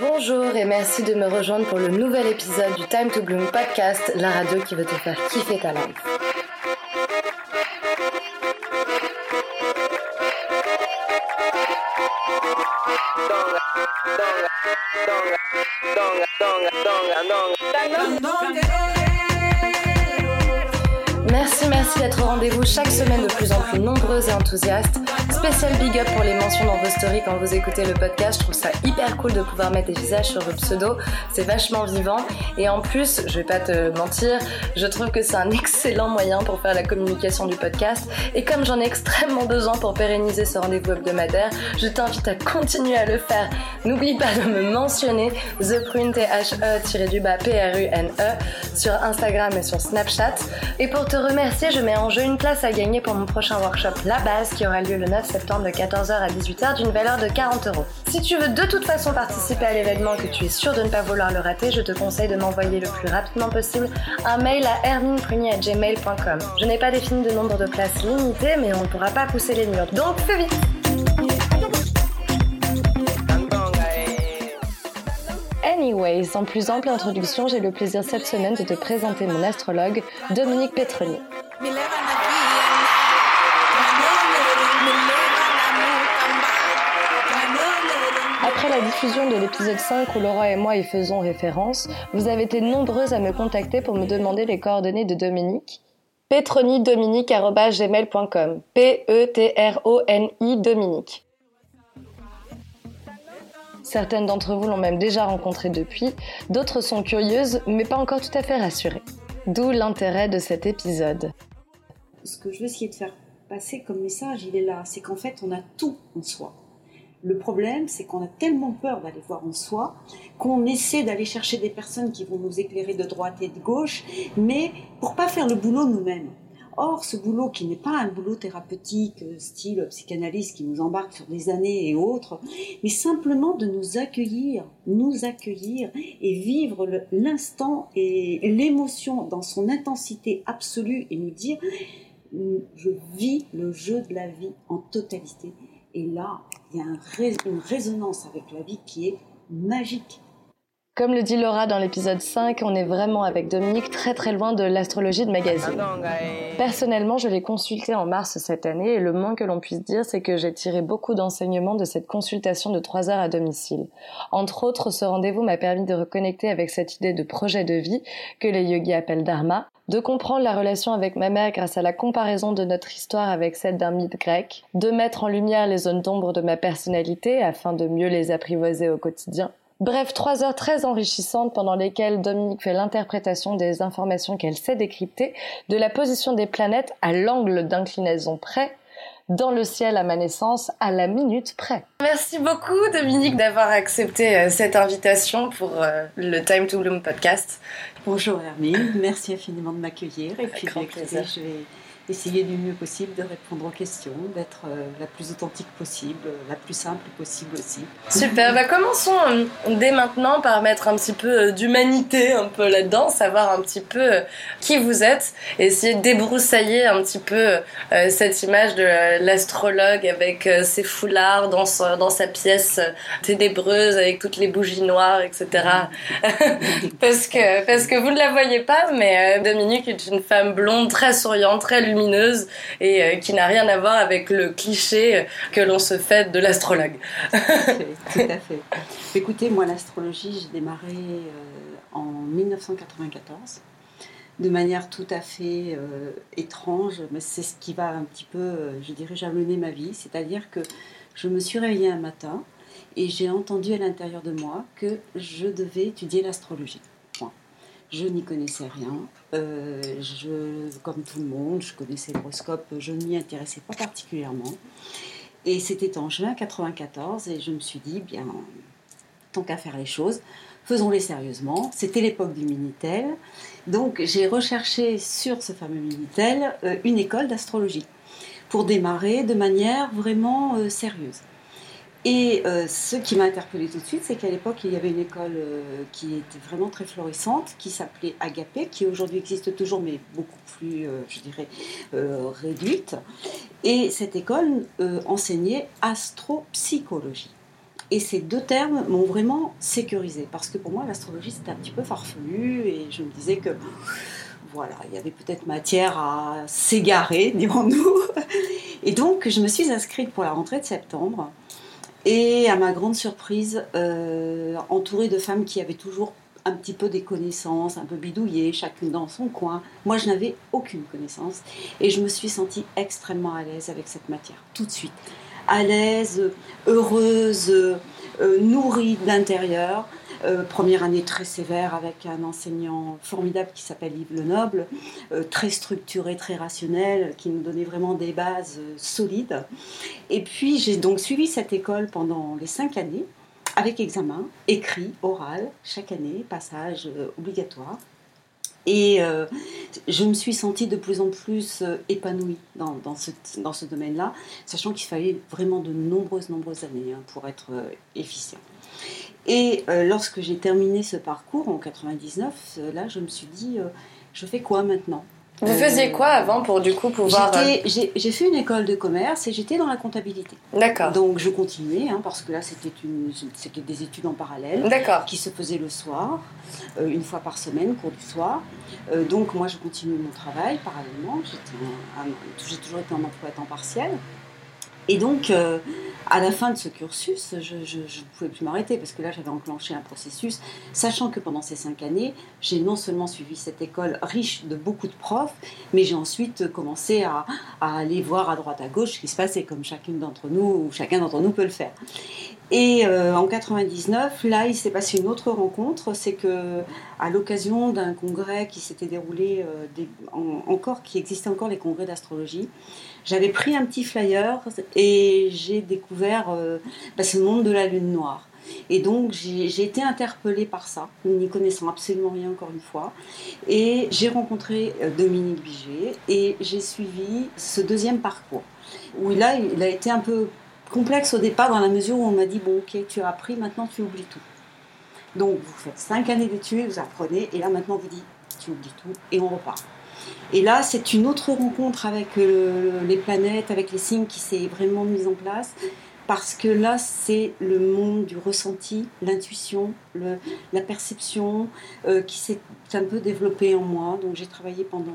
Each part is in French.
Bonjour et merci de me rejoindre pour le nouvel épisode du Time to Bloom podcast, la radio qui veut te faire kiffer ta life. Merci, merci d'être au rendez-vous chaque semaine de plus en plus nombreuses et enthousiastes. Spécial big up pour les mentions dans vos stories quand vous écoutez le podcast. Je trouve ça hyper cool de pouvoir mettre des visages sur vos pseudos. C'est vachement vivant. Et en plus, je vais pas te mentir, je trouve que c'est un excellent moyen pour faire la communication du podcast. Et comme j'en ai extrêmement besoin pour pérenniser ce rendez-vous hebdomadaire, je t'invite à continuer à le faire. N'oublie pas de me mentionner The Prune T-H-E-du-bas P-R-U-N-E sur Instagram et sur Snapchat. Et pour te remercier, je mets en jeu une place à gagner pour mon prochain workshop La Base qui aura lieu le 9 septembre de 14h à 18h d'une valeur de 40 euros. Si tu veux de toute façon participer à l'événement que tu es sûr de ne pas vouloir le rater, je te conseille de m'envoyer le plus rapidement possible un mail à hermineprunier.gmail.com. Je n'ai pas défini de nombre de places limitées, mais on ne pourra pas pousser les murs. Donc fais vite Anyway, sans plus ample introduction, j'ai le plaisir cette semaine de te présenter mon astrologue, Dominique Petroni. Après la diffusion de l'épisode 5 où Laura et moi y faisons référence, vous avez été nombreuses à me contacter pour me demander les coordonnées de Dominique. petronidominique.gmail.com P-E-T-R-O-N-I Dominique. Certaines d'entre vous l'ont même déjà rencontré depuis, d'autres sont curieuses mais pas encore tout à fait rassurées. D'où l'intérêt de cet épisode. Ce que je veux essayer de faire passer comme message, il est là, c'est qu'en fait on a tout en soi. Le problème, c'est qu'on a tellement peur d'aller voir en soi qu'on essaie d'aller chercher des personnes qui vont nous éclairer de droite et de gauche, mais pour pas faire le boulot nous-mêmes. Or, ce boulot qui n'est pas un boulot thérapeutique, euh, style psychanalyse qui nous embarque sur des années et autres, mais simplement de nous accueillir, nous accueillir et vivre l'instant et l'émotion dans son intensité absolue et nous dire je vis le jeu de la vie en totalité. Et là, il y a une résonance avec la vie qui est magique. Comme le dit Laura dans l'épisode 5, on est vraiment avec Dominique très très loin de l'astrologie de magazine. Personnellement, je l'ai consulté en mars cette année et le moins que l'on puisse dire, c'est que j'ai tiré beaucoup d'enseignements de cette consultation de 3 heures à domicile. Entre autres, ce rendez-vous m'a permis de reconnecter avec cette idée de projet de vie que les yogis appellent dharma, de comprendre la relation avec ma mère grâce à la comparaison de notre histoire avec celle d'un mythe grec, de mettre en lumière les zones d'ombre de ma personnalité afin de mieux les apprivoiser au quotidien, Bref, trois heures très enrichissantes pendant lesquelles Dominique fait l'interprétation des informations qu'elle sait décrypter, de la position des planètes à l'angle d'inclinaison près, dans le ciel à ma naissance à la minute près. Merci beaucoup Dominique d'avoir accepté euh, cette invitation pour euh, le Time to Bloom podcast. Bonjour Hermine, merci infiniment de m'accueillir et puis bah, je vais essayer du mieux possible de répondre aux questions, d'être euh, la plus authentique possible, la plus simple possible aussi. Super, bah commençons euh, dès maintenant par mettre un petit peu euh, d'humanité un peu là-dedans, savoir un petit peu qui vous êtes, essayer de débroussailler un petit peu cette image de l'astrologue avec ses foulards dans sa, dans sa pièce ténébreuse avec toutes les bougies noires, etc. parce, que, parce que vous ne la voyez pas, mais Dominique est une femme blonde, très souriante, très lumineuse et euh, qui n'a rien à voir avec le cliché que l'on se fait de l'astrologue. tout à fait. Écoutez, moi l'astrologie, j'ai démarré euh, en 1994 de manière tout à fait euh, étrange, mais c'est ce qui va un petit peu, je dirais, jalonner ma vie. C'est-à-dire que je me suis réveillée un matin et j'ai entendu à l'intérieur de moi que je devais étudier l'astrologie. Je n'y connaissais rien. Euh, comme tout le monde, je connaissais l'horoscope, je ne m'y intéressais pas particulièrement. Et c'était en juin 94 et je me suis dit, bien, tant qu'à faire les choses, faisons-les sérieusement. C'était l'époque du Minitel. Donc j'ai recherché sur ce fameux Minitel euh, une école d'astrologie pour démarrer de manière vraiment euh, sérieuse. Et euh, ce qui m'a interpellée tout de suite, c'est qu'à l'époque, il y avait une école euh, qui était vraiment très florissante, qui s'appelait Agapé, qui aujourd'hui existe toujours, mais beaucoup plus, euh, je dirais, réduite. Et cette école enseignait astropsychologie. Et ces deux termes m'ont vraiment sécurisé parce que pour moi, l'astrologie c'était un petit peu farfelu et je me disais que voilà, il y avait peut-être matière à s'égarer, dirons-nous. Et donc, je me suis inscrite pour la rentrée de septembre. Et à ma grande surprise, euh, entourée de femmes qui avaient toujours un petit peu des connaissances, un peu bidouillées, chacune dans son coin. Moi, je n'avais aucune connaissance. Et je me suis sentie extrêmement à l'aise avec cette matière, tout de suite. À l'aise, heureuse, euh, nourrie de l'intérieur. Euh, première année très sévère avec un enseignant formidable qui s'appelle Yves Lenoble, euh, très structuré, très rationnel, qui nous donnait vraiment des bases euh, solides. Et puis j'ai donc suivi cette école pendant les cinq années avec examen, écrit, oral, chaque année, passage obligatoire. Et je me suis sentie de plus en plus épanouie dans, dans ce, domaine-là, sachant qu'il fallait vraiment de nombreuses, nombreuses années hein, pour être efficient. Et euh, lorsque j'ai terminé ce parcours en 99, euh, là, je me suis dit, euh, je fais quoi maintenant? Vous faisiez quoi avant pour du coup pouvoir... J'ai fait une école de commerce et j'étais dans la comptabilité. D'accord. Donc je continuais, hein, parce que là, c'était des études en parallèle qui se faisaient le soir, une fois par semaine, cours du soir. donc moi, je continuais mon travail parallèlement. J'ai toujours été en emploi à temps partiel. Et donc, à la fin de ce cursus, je ne pouvais plus m'arrêter parce que là, j'avais enclenché un processus, sachant que pendant ces cinq années, j'ai non seulement suivi cette école riche de beaucoup de profs, mais j'ai ensuite commencé à, aller voir à droite à gauche ce qui se passait, comme chacune d'entre nous, ou chacun d'entre nous peut le faire. Et euh, en 99, là, il s'est passé une autre rencontre, c'est que à l'occasion d'un congrès qui s'était déroulé euh, encore, qui existait encore les congrès d'astrologie, j'avais pris un petit flyer et j'ai découvert euh, bah, ce monde de la lune noire. Et donc j'ai été interpellée par ça, n'y connaissant absolument rien encore une fois. Et j'ai rencontré Dominique Biget et j'ai suivi ce deuxième parcours. Où là, il a été un peu complexe au départ dans la mesure où on m'a dit bon ok tu as appris maintenant tu oublies tout donc vous faites cinq années d'études vous apprenez et là maintenant vous dites tu oublies tout et on repart et là c'est une autre rencontre avec euh, les planètes avec les signes qui s'est vraiment mise en place. Parce que là c'est le monde du ressenti l'intuition la perception euh, qui s'est un peu développé en moi. Donc j'ai travaillé pendant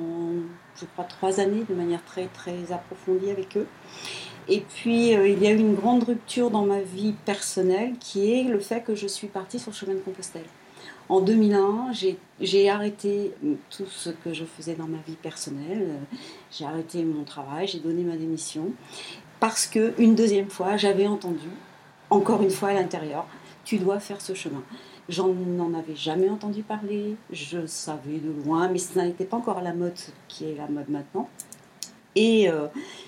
je crois trois années de manière très très approfondie avec eux. Et puis, euh, il y a eu une grande rupture dans ma vie personnelle qui est le fait que je suis partie sur le chemin de Compostelle. En 2001, j'ai arrêté tout ce que je faisais dans ma vie personnelle. J'ai arrêté mon travail, j'ai donné ma démission. Parce que, une deuxième fois, j'avais entendu, encore une fois à l'intérieur, tu dois faire ce chemin. J'en avais jamais entendu parler, je savais de loin, mais ça n'était pas encore la mode qui est la mode maintenant. Et euh,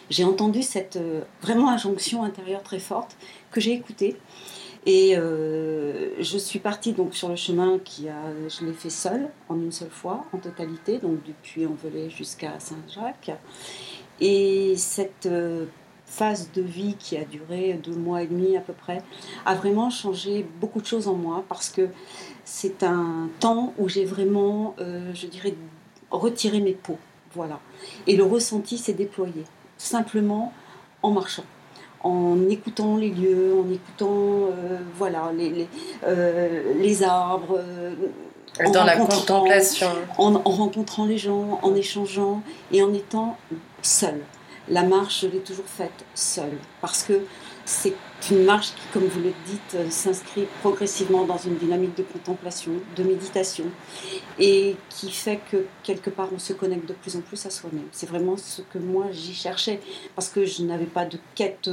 j'ai entendu cette euh, vraiment injonction intérieure très forte que j'ai écoutée. Et euh, je suis partie donc sur le chemin qui a, je l'ai fait seule, en une seule fois, en totalité, donc depuis Envelay jusqu'à Saint-Jacques. Et cette phase de vie qui a duré deux mois et demi à peu près a vraiment changé beaucoup de choses en moi parce que c'est un temps où j'ai vraiment, je dirais, retiré mes peaux. Voilà. Et le ressenti s'est déployé, simplement en marchant, en écoutant les lieux, en écoutant euh, voilà, les, les, euh, arbres. Euh, Dans la contemplation. En, en, rencontrant les gens, en échangeant et en étant seul. La marche, je l'ai toujours faite seule. Parce que c'est une marche qui, comme vous le dites, s'inscrit progressivement dans une dynamique de contemplation, de méditation, et qui fait que quelque part on se connecte de plus en plus à soi-même. C'est vraiment ce que moi j'y cherchais, parce que je n'avais pas de quête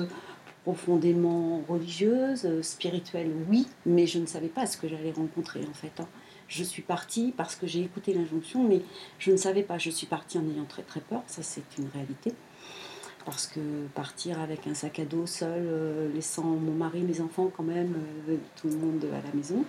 profondément religieuse, euh, spirituelle, oui, mais je ne savais pas ce que j'allais rencontrer en fait. Hein. Je suis partie parce que j'ai écouté l'injonction, mais je ne savais pas. Je suis partie en ayant très très peur, ça c'est une réalité parce que partir avec un sac à dos seul, euh, laissant mon mari, mes enfants quand même, euh, tout le monde à la maison.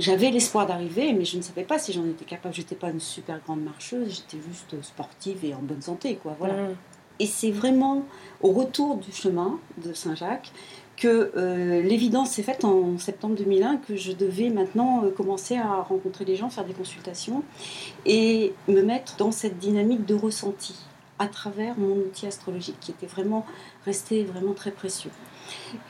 J'avais l'espoir d'arriver, mais je ne savais pas si j'en étais capable. J'étais pas une super grande marcheuse, j'étais juste sportive et en bonne santé, quoi. Voilà. Mmh. Et c'est vraiment au retour du chemin de Saint-Jacques que euh, l'évidence s'est faite en septembre 2001 que je devais maintenant commencer à rencontrer des gens, faire des consultations et me mettre dans cette dynamique de ressenti à travers mon outil astrologique qui était vraiment resté vraiment très précieux.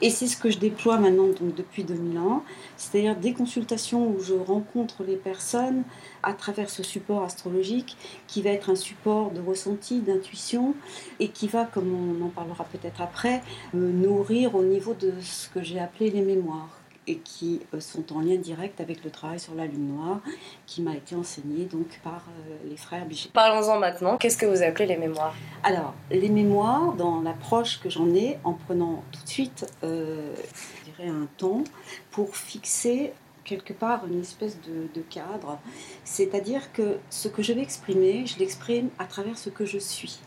Et c'est ce que je déploie maintenant donc, depuis 2001, c'est-à-dire des consultations où je rencontre les personnes à travers ce support astrologique qui va être un support de ressenti, d'intuition et qui va, comme on en parlera peut-être après, me nourrir au niveau de ce que j'ai appelé les mémoires et qui euh, sont en lien direct avec le travail sur la lune noire qui m'a été enseigné donc par euh, les frères Bichet. Parlons-en maintenant. Qu'est-ce que vous appelez les mémoires? Alors, les mémoires, dans l'approche que j'en ai, en prenant tout de suite, euh, je dirais un temps pour fixer quelque part une espèce de, de cadre. C'est-à-dire que ce que je vais exprimer, je l'exprime à travers ce que je suis.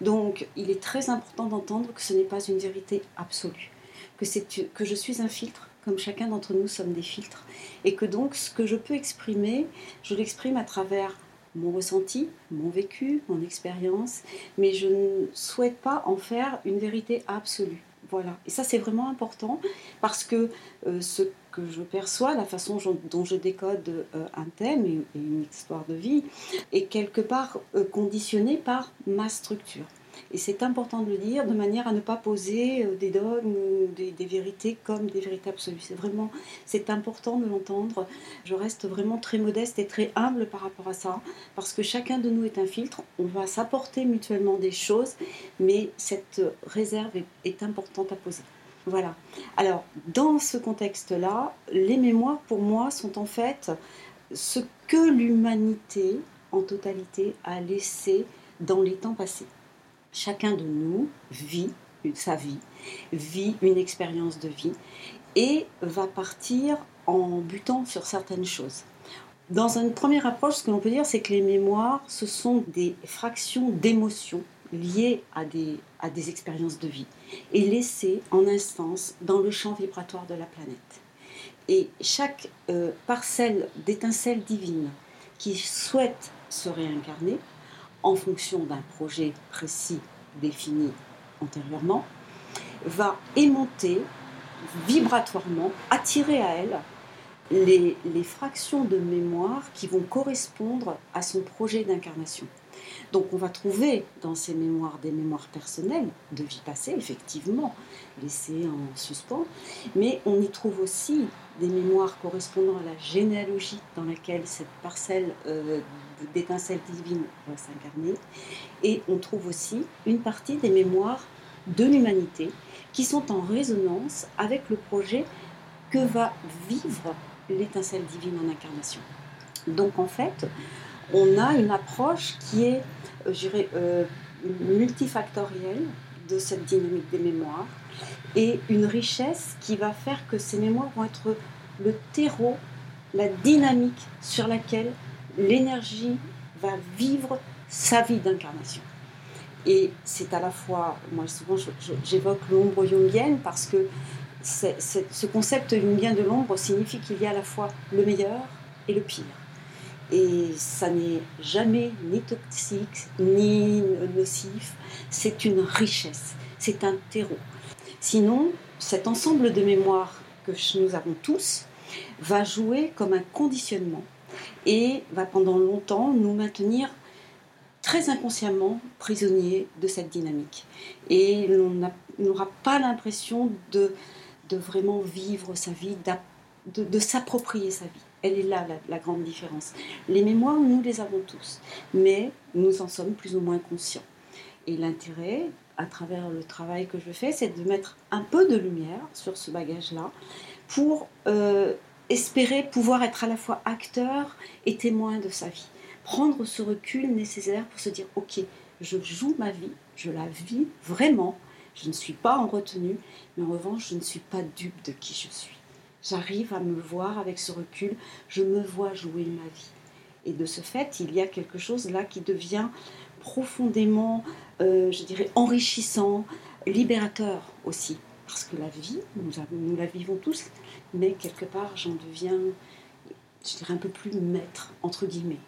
Donc, il est très important d'entendre que ce n'est pas une vérité absolue, que, que je suis un filtre comme chacun d'entre nous sommes des filtres, et que donc ce que je peux exprimer, je l'exprime à travers mon ressenti, mon vécu, mon expérience, mais je ne souhaite pas en faire une vérité absolue. Voilà. Et ça, c'est vraiment important parce que euh, ce que je perçois, la façon dont je décode euh, un thème et, une histoire de vie, est quelque part euh, conditionné par ma structure. Et c'est important de le dire de manière à ne pas poser euh, des dogmes ou des, vérités comme des vérités absolues. C'est vraiment, c'est important de l'entendre. Je reste vraiment très modeste et très humble par rapport à ça, parce que chacun de nous est un filtre. On va s'apporter mutuellement des choses, mais cette réserve est, est importante à poser. Voilà. Alors, dans ce contexte-là, les mémoires, pour moi, sont en fait ce que l'humanité, en totalité, a laissé dans les temps passés chacun de nous vit sa vie, vit une expérience de vie et va partir en butant sur certaines choses. Dans une première approche, ce que l'on peut dire, c'est que les mémoires, ce sont des fractions d'émotions liées à des, à des expériences de vie et laissées en instance dans le champ vibratoire de la planète. Et chaque euh, parcelle d'étincelle divine qui souhaite se réincarner en fonction d'un projet précis défini antérieurement, va aimanter vibratoirement, attirer à elle les, les, fractions de mémoire qui vont correspondre à son projet d'incarnation. Donc on va trouver dans ces mémoires des mémoires personnelles de vie passée, effectivement, laissées en suspens, mais on y trouve aussi des mémoires correspondant à la généalogie dans laquelle cette parcelle euh, d'étincelle divine va s'incarner, et on trouve aussi une partie des mémoires de l'humanité qui sont en résonance avec le projet que va vivre l'étincelle divine en incarnation. Donc en fait, on a une approche qui est, euh, euh, multifactorielle de cette dynamique des mémoires et une richesse qui va faire que ces mémoires vont être le terreau, la dynamique sur laquelle l'énergie va vivre sa vie d'incarnation. Et c'est à la fois, moi souvent j'évoque l'ombre jungienne parce que ce concept jungien de l'ombre signifie qu'il y a à la fois le meilleur et le pire. Et ça n'est jamais ni toxique, ni nocif. C'est une richesse, c'est un terreau. Sinon, cet ensemble de mémoires que nous avons tous va jouer comme un conditionnement et va pendant longtemps nous maintenir très inconsciemment prisonniers de cette dynamique. Et on n'aura pas l'impression de, de vraiment vivre sa vie, de, de s'approprier sa vie. Elle est là la, grande différence. Les mémoires, nous les avons tous, mais nous en sommes plus ou moins conscients. Et l'intérêt, à travers le travail que je fais, c'est de mettre un peu de lumière sur ce bagage-là pour euh, espérer pouvoir être à la fois acteur et témoin de sa vie. Prendre ce recul nécessaire pour se dire, ok, je joue ma vie, je la vis vraiment, je ne suis pas en retenue, mais en revanche, je ne suis pas dupe de qui je suis j'arrive à me voir avec ce recul, je me vois jouer ma vie. Et de ce fait, il y a quelque chose là qui devient profondément, euh, je dirais, enrichissant, libérateur aussi. Parce que la vie, nous, la vivons tous, mais quelque part, j'en deviens, je dirais, un peu plus maître, entre guillemets.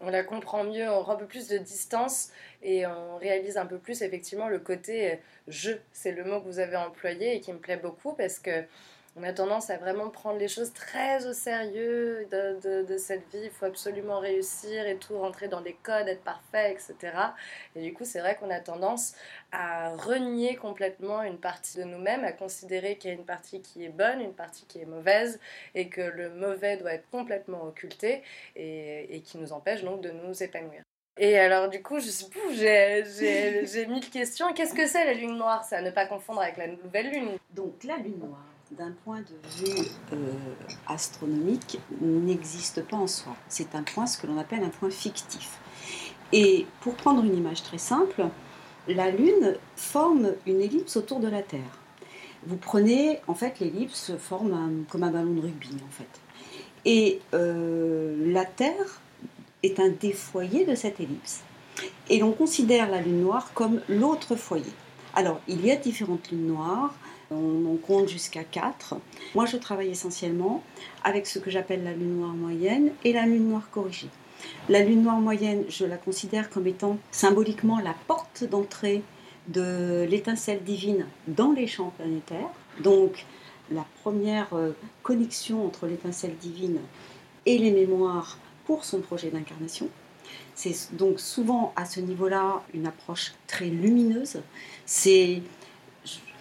On la comprend mieux, on rend un peu plus de distance et on réalise un peu plus effectivement le côté je. C'est le mot que vous avez employé et qui me plaît beaucoup parce que on a tendance à vraiment prendre les choses très au sérieux de, de, cette vie. Il faut absolument réussir et tout, rentrer dans des codes, être parfait, etc. Et du coup, c'est vrai qu'on a tendance à renier complètement une partie de nous-mêmes, à considérer qu'il y a une partie qui est bonne, une partie qui est mauvaise, et que le mauvais doit être complètement occulté, et, et qui nous empêche donc de nous épanouir. Et alors, du coup, je sais j'ai mille questions. Qu'est-ce que c'est la lune noire? C'est à ne pas confondre avec la nouvelle lune. Donc, la lune noire, d'un point de vue euh, astronomique, n'existe pas en soi. C'est un point, ce que l'on appelle un point fictif. Et pour prendre une image très simple, la Lune forme une ellipse autour de la Terre. Vous prenez, en fait, l'ellipse forme comme un ballon de rugby, en fait. Et euh, la Terre est un des foyers de cette ellipse. Et l'on considère la Lune noire comme l'autre foyer. Alors, il y a différentes lunes noires. Compte jusqu'à 4. Moi, je travaille essentiellement avec ce que j'appelle la lune noire moyenne et la lune noire corrigée. La lune noire moyenne, je la considère comme étant symboliquement la porte d'entrée de l'étincelle divine dans les champs planétaires. Donc, la première euh, connexion entre l'étincelle divine et les mémoires pour son projet d'incarnation. C'est donc souvent à ce niveau-là une approche très lumineuse. C'est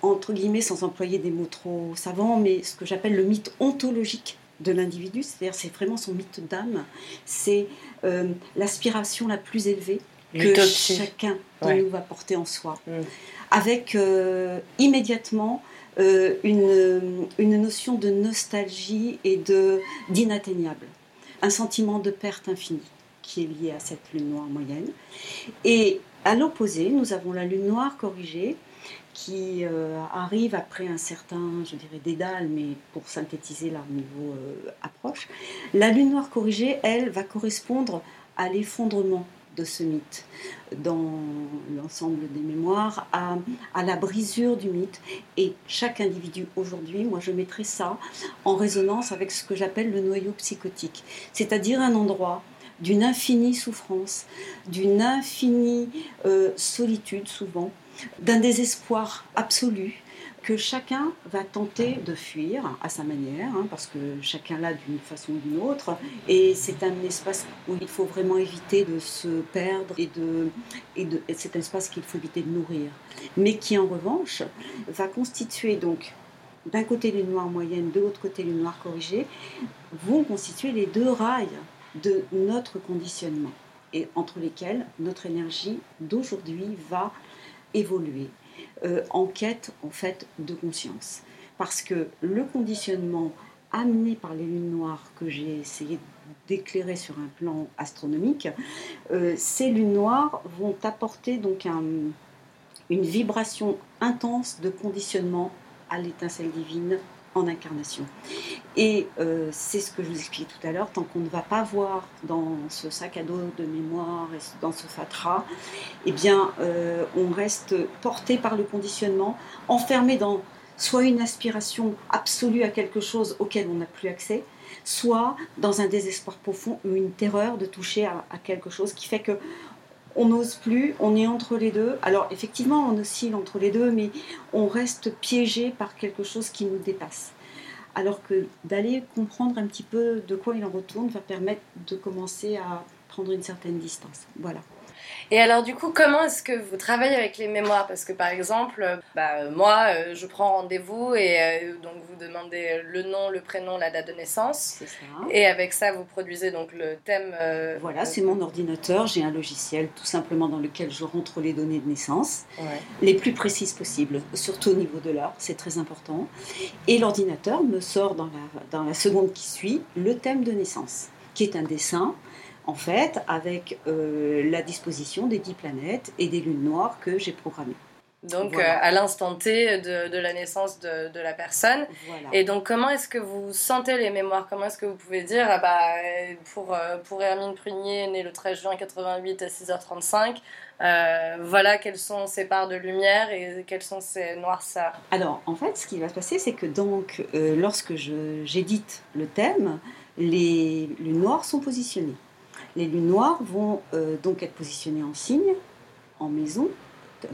entre guillemets, sans employer des mots trop savants, mais ce que j'appelle le mythe ontologique de l'individu, c'est-à-dire c'est vraiment son mythe d'âme, c'est euh, l'aspiration la plus élevée que chacun de nous va porter en soi, mm. avec euh, immédiatement euh, une, une, notion de nostalgie et de d'inatteignable, un sentiment de perte infinie qui est lié à cette lune noire moyenne. Et à l'opposé, nous avons la lune noire corrigée, qui euh, arrive après un certain, je dirais, dédale, mais pour synthétiser leur niveau euh, approche. La lune noire corrigée, elle, va correspondre à l'effondrement de ce mythe dans l'ensemble des mémoires, à, à, la brisure du mythe. Et chaque individu aujourd'hui, moi je mettrai ça en résonance avec ce que j'appelle le noyau psychotique, c'est-à-dire un endroit d'une infinie souffrance, d'une infinie euh, solitude souvent, d'un désespoir absolu que chacun va tenter de fuir à sa manière, hein, parce que chacun l'a d'une façon ou d'une autre, et c'est un espace où il faut vraiment éviter de se perdre, et, de, et, de, c'est un espace qu'il faut éviter de nourrir, mais qui en revanche va constituer donc d'un côté les noirs moyennes, de l'autre côté les noirs corrigés, vont constituer les deux rails de notre conditionnement, et entre lesquels notre énergie d'aujourd'hui va évoluer euh, en quête en fait de conscience. Parce que le conditionnement amené par les lunes noires que j'ai essayé d'éclairer sur un plan astronomique, euh, ces lunes noires vont apporter donc une vibration intense de conditionnement à l'étincelle divine en incarnation. Et euh, c'est ce que je vous expliquais tout à l'heure, tant qu'on ne va pas voir dans ce sac à dos de mémoire et dans ce fatras, eh bien, euh, on reste porté par le conditionnement, enfermé dans soit une aspiration absolue à quelque chose auquel on n'a plus accès, soit dans un désespoir profond ou une terreur de toucher à, à quelque chose qui fait que on n'ose plus, on est entre les deux. Alors effectivement, on oscille entre les deux, mais on reste piégé par quelque chose qui nous dépasse. Alors que d'aller comprendre un petit peu de quoi il en retourne va permettre de commencer à prendre une certaine distance. Voilà. Et alors du coup, comment est-ce que vous travaillez avec les mémoires? Parce que par exemple, euh, bah, moi, euh, je prends rendez-vous et euh, donc vous demandez le nom, le prénom, la date de naissance. C'est ça. Et avec ça, vous produisez donc le thème. voilà, c'est mon ordinateur. J'ai un logiciel tout simplement dans lequel je rentre les données de naissance, les plus précises possibles, surtout au niveau de l'heure, c'est très important. Et l'ordinateur me sort dans la, dans la seconde qui suit le thème de naissance, qui est un dessin en fait, avec euh, la disposition des dix planètes et des lunes noires que j'ai programmées. Donc, euh, à l'instant T de, la naissance de, la personne. Et donc, comment est-ce que vous sentez les mémoires? Comment est-ce que vous pouvez dire, ah bah, pour, euh, pour Hermine Prunier, née le 13 juin 88 à 6h35, voilà quelles sont ses parts de lumière et quelles sont ses noirceurs? Alors, en fait, ce qui va se passer, c'est que donc, lorsque j'édite le thème, les lunes noires sont positionnées. Les lunes noires vont euh, donc être positionnées en signe, en maison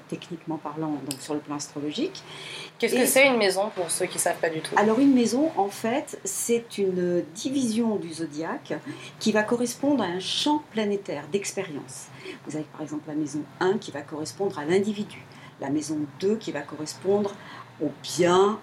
techniquement parlant, donc sur le plan astrologique. Qu'est-ce que c'est une maison pour ceux qui ne savent pas du tout? Alors une maison, en fait, c'est une division du zodiaque qui va correspondre à un champ planétaire d'expérience. Vous avez par exemple la maison 1 qui va correspondre à l'individu, la maison 2 qui va correspondre aux biens,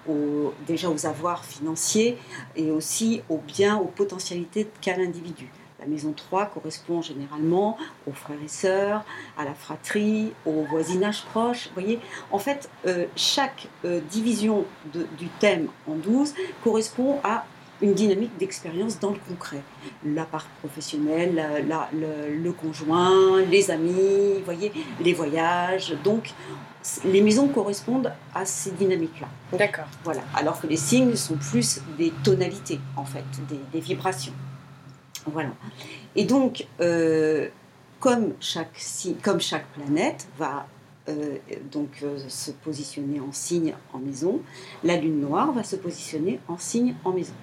déjà aux avoirs financiers et aussi aux biens, aux potentialités qu'a l'individu. La maison 3 correspond généralement aux frères et sœurs, à la fratrie, au voisinage proche. Vous voyez, en fait, euh, chaque euh, division du thème en 12 correspond à une dynamique d'expérience dans le concret. La part professionnelle, le, conjoint, les amis, voyez, les voyages. Donc, les maisons correspondent à ces dynamiques-là. D'accord. Voilà. Alors que les signes sont plus des tonalités, en fait, des, vibrations. Voilà. Et donc, euh, comme, chaque, planète va euh, donc euh, se positionner en signe en maison, la lune noire va se positionner en signe en maison.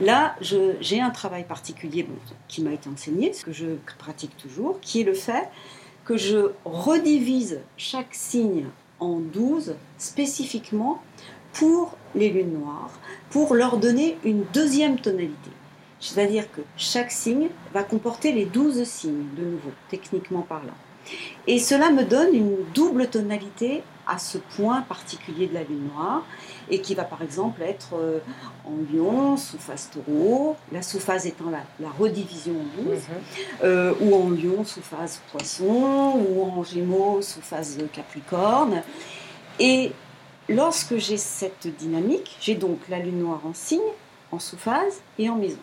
Là, j'ai un travail particulier qui m'a été enseigné, ce que je pratique toujours, qui est le fait que je redivise chaque signe en 12 spécifiquement pour les lunes noires, pour leur donner une deuxième tonalité. C'est-à-dire que chaque signe va comporter les 12 signes, de nouveau, techniquement parlant. Et cela me donne une double tonalité à ce point particulier de la lune noire et qui va par exemple être en lion sous phase taureau, la sous-phase étant la, redivision en 12, mhm. euh, ou en lion sous phase poisson, ou en gémeaux sous phase capricorne. Et lorsque j'ai cette dynamique, j'ai donc la lune noire en signe, en sous-phase et en maison.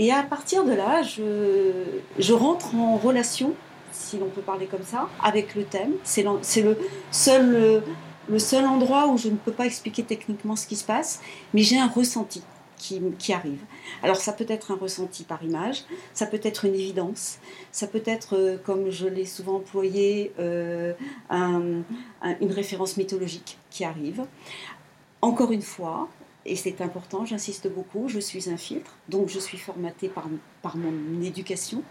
Et à partir de là, je, rentre en relation si l'on peut parler comme ça, avec le thème. C'est le seul, le seul endroit où je ne peux pas expliquer techniquement ce qui se passe, mais j'ai un ressenti qui, qui, arrive. Alors ça peut être un ressenti par image, ça peut être une évidence, ça peut être, euh, comme je l'ai souvent employé, euh, une référence mythologique qui arrive. Encore une fois, et c'est important, j'insiste beaucoup, je suis un filtre, donc je suis formatée par, par mon éducation.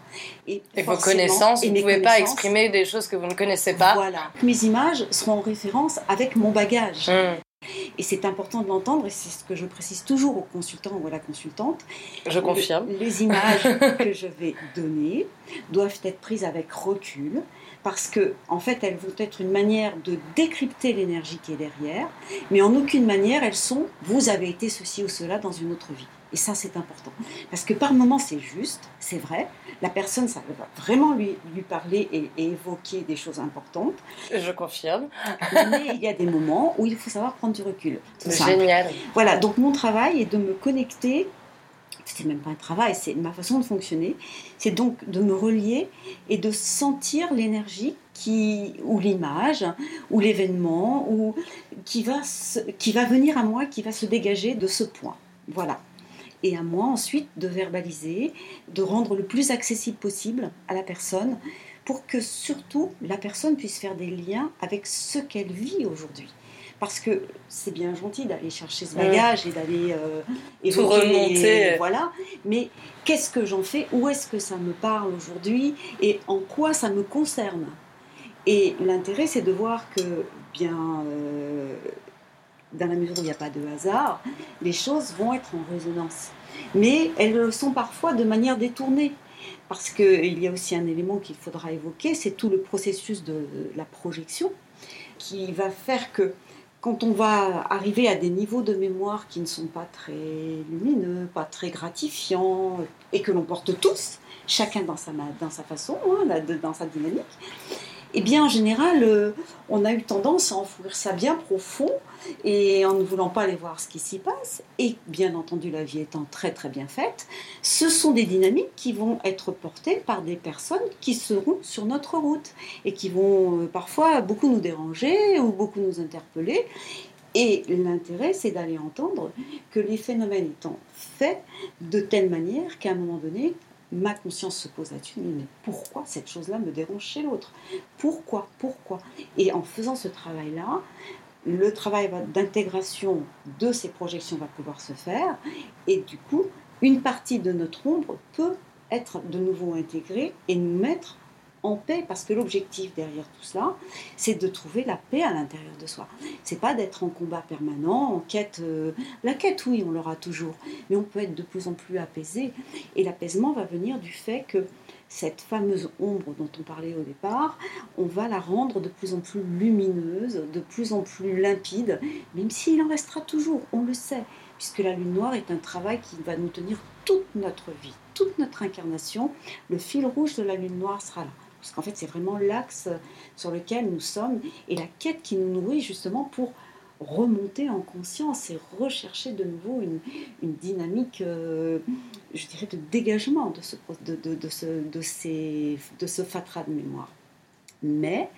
Et, vos connaissances, vous ne pouvez pas exprimer des choses que vous ne connaissez pas. Voilà. Mes images seront en référence avec mon bagage. Hmm. Et c'est important de l'entendre, et c'est ce que je précise toujours aux consultants ou à la consultante. Je confirme. les images que je vais donner doivent être prises avec recul, parce que en fait elles vont être une manière de décrypter l'énergie qui est derrière, mais en aucune manière elles sont vous avez été ceci ou cela dans une autre vie. Et ça c'est important parce que par moments c'est juste, c'est vrai, la personne ça va vraiment lui, lui parler et, évoquer des choses importantes. Je confirme. mais il y a des moments où il faut savoir prendre du recul. Génial. Voilà, donc mon travail est de me connecter c'est même pas un travail, c'est ma façon de fonctionner. C'est donc de me relier et de sentir l'énergie qui, ou l'image, ou l'événement, ou qui va, qui va venir à moi, qui va se dégager de ce point. Voilà. Et à moi ensuite de verbaliser, de rendre le plus accessible possible à la personne pour que surtout la personne puisse faire des liens avec ce qu'elle vit aujourd'hui parce que c'est bien gentil d'aller chercher ce bagage et d'aller euh, remonter. voilà. Mais qu'est-ce que j'en fais? Où est-ce que ça me parle aujourd'hui? Et en quoi ça me concerne? Et l'intérêt, c'est de voir que, bien, euh, dans la mesure où il n'y a pas de hasard, les choses vont être en résonance. Mais elles le sont parfois de manière détournée. Parce qu'il y a aussi un élément qu'il faudra évoquer, c'est tout le processus de la projection qui va faire que quand on va arriver à des niveaux de mémoire qui ne sont pas très lumineux, pas très gratifiants, et que l'on porte tous, chacun dans sa, façon, hein, dans sa dynamique, eh bien en général, euh, on a eu tendance à enfouir ça bien profond et en ne voulant pas aller voir ce qui s'y passe, et bien entendu la vie étant très très bien faite, ce sont des dynamiques qui vont être portées par des personnes qui seront sur notre route et qui vont euh, parfois beaucoup nous déranger ou beaucoup nous interpeller. Et l'intérêt, c'est d'aller entendre que les phénomènes étant faits de telle manière qu'à un moment donné, ma conscience se pose là-dessus, mais pourquoi cette chose-là me dérange chez l'autre? Pourquoi Pourquoi? Et en faisant ce travail-là, le travail d'intégration de ces projections va pouvoir se faire, et du coup, une partie de notre ombre peut être de nouveau intégrée et nous mettre en paix, parce que l'objectif derrière tout cela, c'est de trouver la paix à l'intérieur de soi. C'est pas d'être en combat permanent, en quête. Euh, la quête, oui, on l'aura toujours, mais on peut être de plus en plus apaisé. Et l'apaisement va venir du fait que cette fameuse ombre dont on parlait au départ, on va la rendre de plus en plus lumineuse, de plus en plus limpide, même s'il en restera toujours, on le sait, puisque la lune noire est un travail qui va nous tenir toute notre vie, toute notre incarnation. Le fil rouge de la lune noire sera là. Parce qu'en fait, c'est vraiment l'axe sur lequel nous sommes et la quête qui nous nourrit justement pour remonter en conscience et rechercher de nouveau une, dynamique, euh, je dirais, de dégagement de ce, de, ce fatras de mémoire. Mais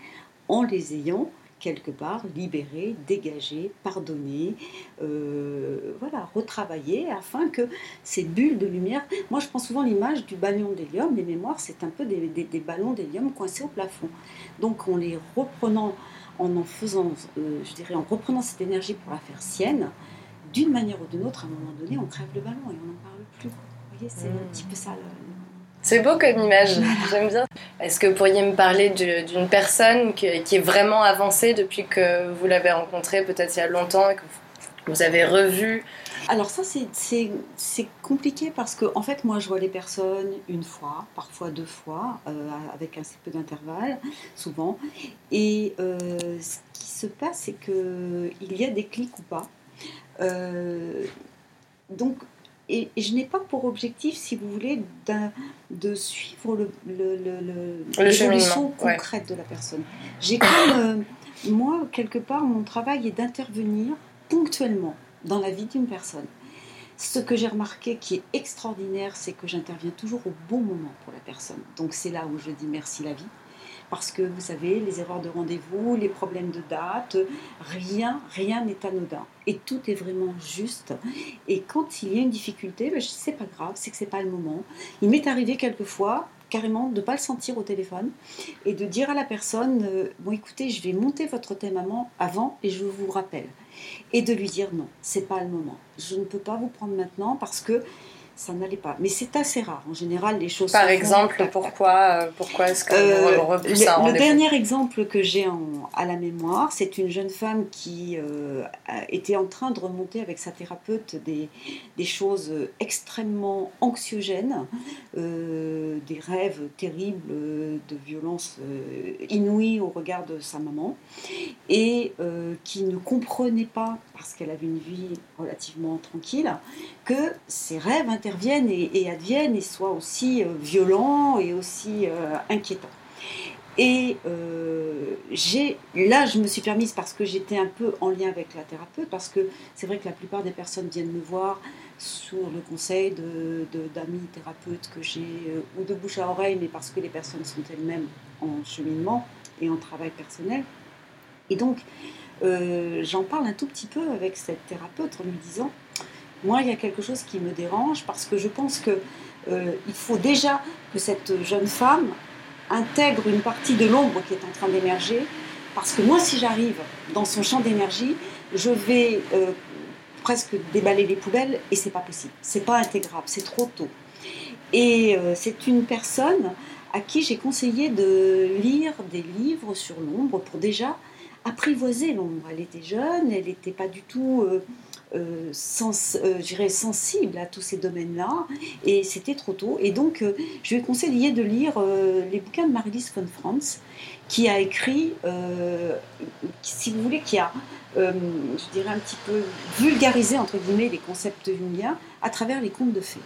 en les ayant quelque part libérés, dégagés, pardonnés, euh, voilà, retravaillés afin que ces bulles de lumière. Moi, je prends souvent l'image du ballon d'hélium. Les mémoires, c'est un peu des, des ballons d'hélium coincés au plafond. Donc, en les reprenant en en faisant, euh, je dirais, en reprenant cette énergie pour la faire sienne, d'une manière ou d'une autre, à un moment donné, on crève le ballon et on n'en parle plus. Vous voyez, c'est un hmm. petit peu ça. C'est beau comme image, j'aime bien. Est-ce que vous pourriez me parler d'une personne qui, est vraiment avancée depuis que vous l'avez rencontrée, peut-être il y a longtemps, et que vous avez revu alors ça, c'est compliqué parce que, en fait, moi, je vois les personnes une fois, parfois deux fois, euh, avec assez peu d'intervalle, souvent. Et euh, ce qui se passe, c'est qu'il y a des clics ou pas. Euh, donc, et, je n'ai pas pour objectif, si vous voulez, de suivre l'évolution le, concrète de la personne. J'ai comme, moi, quelque part, mon travail est d'intervenir ponctuellement dans la vie d'une personne. Ce que j'ai remarqué qui est extraordinaire, c'est que j'interviens toujours au bon moment pour la personne. Donc c'est là où je dis merci la vie. Parce que vous savez, les erreurs de rendez-vous, les problèmes de date, rien, rien n'est anodin. Et tout est vraiment juste. Et quand il y a une difficulté, ben, c'est pas grave, c'est que c'est pas le moment. Il m'est arrivé quelquefois carrément de ne pas le sentir au téléphone et de dire à la personne euh, Bon, écoutez, je vais monter votre thème avant et je vous rappelle. Et de lui dire Non, c'est pas le moment. Je ne peux pas vous prendre maintenant parce que ça n'allait pas. Mais c'est assez rare. En général, les choses. Par exemple, pourquoi, euh, pourquoi est-ce qu'on euh, repousse un Le dernier exemple que j'ai à la mémoire, c'est une jeune femme qui euh, était en train de remonter avec sa thérapeute des, des choses extrêmement anxiogènes, des rêves terribles de violence inouïe au regard de sa maman, et qui ne comprenait pas, parce qu'elle avait une vie relativement tranquille, que ses rêves interviennent et, adviennent et soient aussi euh, violents et aussi euh, inquiétants. Et euh, là, je me suis permise parce que j'étais un peu en lien avec la thérapeute, parce que c'est vrai que la plupart des personnes viennent me voir sur le conseil d'amis thérapeutes que j'ai, ou de bouche à oreille, mais parce que les personnes sont elles-mêmes en cheminement et en travail personnel. Et donc, j'en parle un tout petit peu avec cette thérapeute en lui disant, moi, il y a quelque chose qui me dérange parce que je pense qu'il euh, faut déjà que cette jeune femme intègre une partie de l'ombre qui est en train d'émerger. Parce que moi, si j'arrive dans son champ d'énergie, je vais euh, presque déballer les poubelles et c'est pas possible. C'est pas intégrable, c'est trop tôt. Et euh, c'est une personne à qui j'ai conseillé de lire des livres sur l'ombre pour déjà apprivoiser l'ombre. Elle était jeune, elle n'était pas du tout euh, euh, sensible à tous ces domaines-là, et c'était trop tôt. Et donc, euh, je lui ai conseillé de lire les bouquins de Marilys von Franz, qui a écrit, si vous voulez, qui a, je dirais, un petit peu vulgarisé, entre guillemets, les concepts jungiens à travers les contes de fées.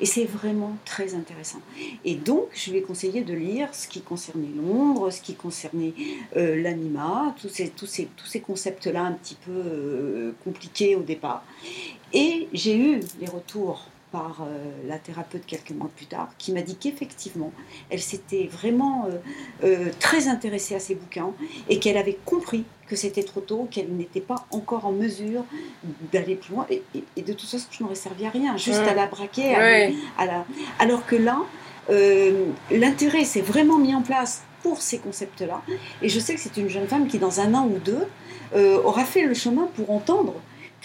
Et c'est vraiment très intéressant. Et donc, je lui ai conseillé de lire ce qui concernait l'ombre, ce qui concernait euh, l'anima, tous ces, concepts-là un petit peu euh, compliqués au départ. Et j'ai eu les retours par euh, la thérapeute quelques mois plus tard, qui m'a dit qu'effectivement, elle s'était vraiment euh, euh, très intéressée à ces bouquins et qu'elle avait compris que c'était trop tôt, qu'elle n'était pas encore en mesure d'aller plus loin. Et, de toute façon, je n'aurais servi à rien, juste à la braquer. À, la... Alors que là, l'intérêt s'est vraiment mis en place pour ces concepts-là. Et je sais que c'est une jeune femme qui, dans un an ou deux, aura fait le chemin pour entendre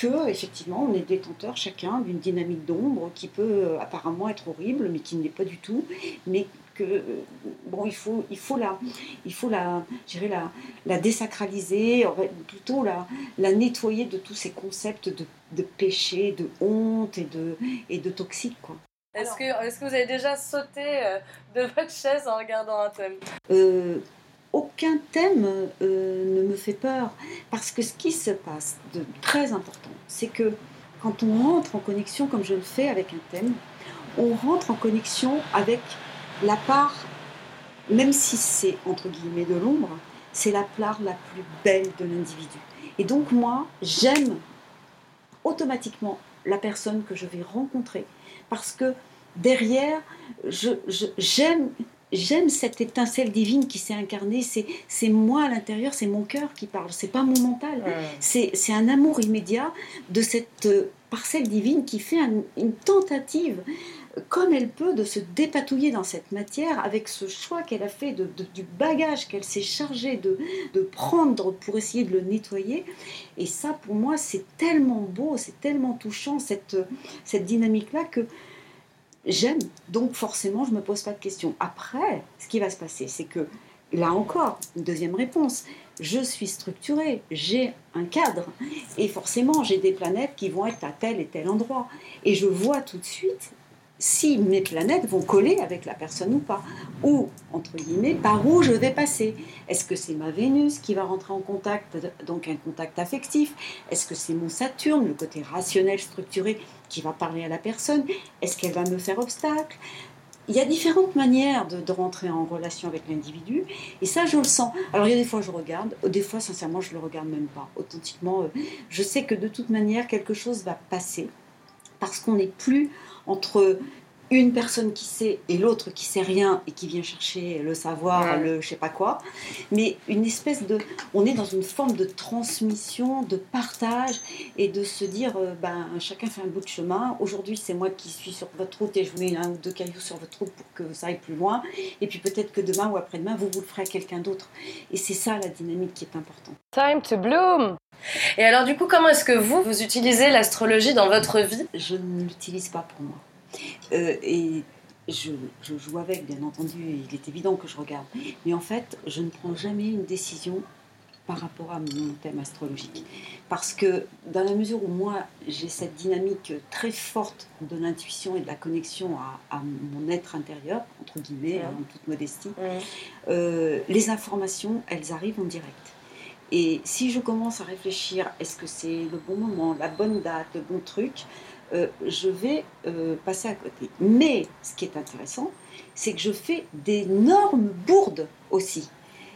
que effectivement on est détenteur chacun d'une dynamique d'ombre qui peut euh, apparemment être horrible, mais qui ne l'est pas du tout, mais que euh, bon il faut il faut la il faut la la, la désacraliser, plutôt la, la nettoyer de tous ces concepts de, de péché, de honte et de et de toxique quoi. Est-ce que, est que vous avez déjà sauté euh, de votre chaise en regardant un thème? Aucun thème euh, ne me fait peur parce que ce qui se passe de très important, c'est que quand on rentre en connexion, comme je le fais avec un thème, on rentre en connexion avec la part, même si c'est entre guillemets de l'ombre, c'est la part la plus belle de l'individu. Et donc moi, j'aime automatiquement la personne que je vais rencontrer parce que derrière, j'aime j'aime cette étincelle divine qui s'est incarnée. C'est moi à l'intérieur, c'est mon cœur qui parle, c'est pas mon mental. C'est un amour immédiat de cette euh, parcelle divine qui fait une tentative comme elle peut de se dépatouiller dans cette matière avec ce choix qu'elle a fait de, du bagage qu'elle s'est chargée de, de, prendre pour essayer de le nettoyer. Et ça, pour moi, c'est tellement beau, c'est tellement touchant, cette, cette dynamique-là, que j'aime. Donc forcément, je ne me pose pas de questions. Après, ce qui va se passer, c'est que, là encore, une deuxième réponse, je suis structurée, j'ai un cadre, et forcément, j'ai des planètes qui vont être à tel et tel endroit. Et je vois tout de suite si mes planètes vont coller avec la personne ou pas, ou, entre guillemets, par où je vais passer. Est-ce que c'est ma Vénus qui va rentrer en contact, donc un contact affectif? Est-ce que c'est mon Saturne, le côté rationnel, structuré, qui va parler à la personne? Est-ce qu'elle va me faire obstacle? Il y a différentes manières de, rentrer en relation avec l'individu, et ça, je le sens. Alors, il y a des fois, je regarde, des fois, sincèrement, je ne le regarde même pas. Authentiquement, euh, je sais que de toute manière, quelque chose va passer, parce qu'on n'est plus entre une personne qui sait et l'autre qui sait rien et qui vient chercher le savoir, le je sais pas quoi, mais une espèce de, on est dans une forme de transmission, de partage et de se dire, euh, ben chacun fait un bout de chemin. Aujourd'hui c'est moi qui suis sur votre route et je vous mets un ou deux cailloux sur votre route pour que ça aille plus loin. Et puis peut-être que demain ou après-demain vous vous le ferez à quelqu'un d'autre. Et c'est ça la dynamique qui est importante. Time to bloom. Et alors du coup, comment est-ce que vous, vous utilisez l'astrologie dans votre vie? Je ne l'utilise pas pour moi. Euh, et je, joue avec, bien entendu, il est évident que je regarde. Mais en fait, je ne prends jamais une décision par rapport à mon thème astrologique. Parce que dans la mesure où moi, j'ai cette dynamique très forte de l'intuition et de la connexion à, mon être intérieur, entre guillemets, en toute modestie, euh, les informations, elles arrivent en direct. Et si je commence à réfléchir, est-ce que c'est le bon moment, la bonne date, le bon truc, euh, je vais euh, passer à côté. Mais ce qui est intéressant, c'est que je fais d'énormes bourdes aussi.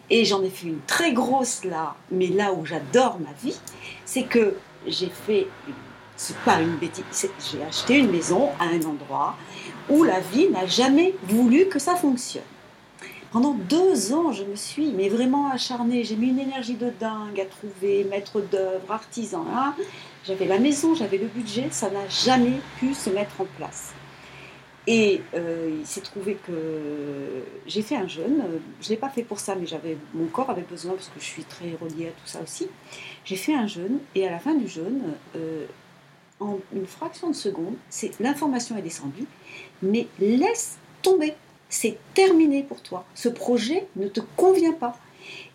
Et j'en ai fait une très grosse là, mais là où j'adore ma vie, c'est que j'ai fait, c'est pas une bêtise, j'ai acheté une maison à un endroit où la vie n'a jamais voulu que ça fonctionne. Pendant deux ans, je me suis mais vraiment acharnée. J'ai mis une énergie de dingue à trouver maître d'œuvre, artisan. Hein. J'avais la maison, j'avais le budget, ça n'a jamais pu se mettre en place. Et euh, il s'est trouvé que j'ai fait un jeûne. Je ne l'ai pas fait pour ça, mais j'avais mon corps avait besoin parce que je suis très reliée à tout ça aussi. J'ai fait un jeûne et à la fin du jeûne, euh, en une fraction de seconde, c'est l'information est descendue, mais laisse tomber c'est terminé pour toi. Ce projet ne te convient pas.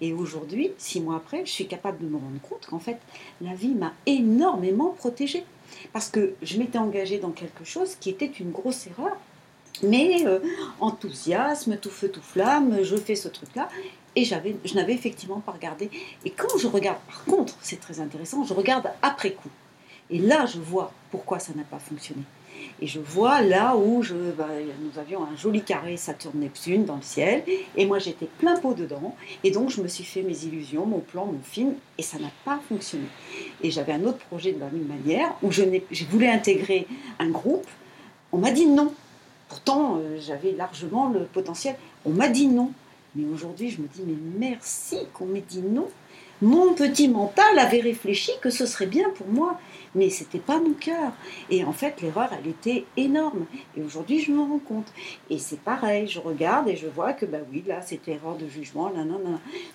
Et aujourd'hui, six mois après, je suis capable de me rendre compte qu'en fait, la vie m'a énormément protégée. Parce que je m'étais engagée dans quelque chose qui était une grosse erreur. Mais euh, enthousiasme, tout feu, tout flamme, je fais ce truc-là. Et je n'avais effectivement pas regardé. Et quand je regarde, par contre, c'est très intéressant, je regarde après coup. Et là, je vois pourquoi ça n'a pas fonctionné. Et je vois là où je, bah, nous avions un joli carré Saturne-Neptune dans le ciel, et moi j'étais plein pot dedans, et donc je me suis fait mes illusions, mon plan, mon film, et ça n'a pas fonctionné. Et j'avais un autre projet de la même manière, où je, je voulais intégrer un groupe, on m'a dit non. Pourtant, euh, j'avais largement le potentiel. On m'a dit non. Mais aujourd'hui, je me dis, mais merci qu'on m'ait dit non, Mon petit mental avait réfléchi que ce serait bien pour moi mais c'était pas mon cœur. Et en fait, l'erreur, elle était énorme. Et aujourd'hui, je me rends compte. Et c'est pareil, je regarde et je vois que, bah oui, là, c'était erreur de jugement, là.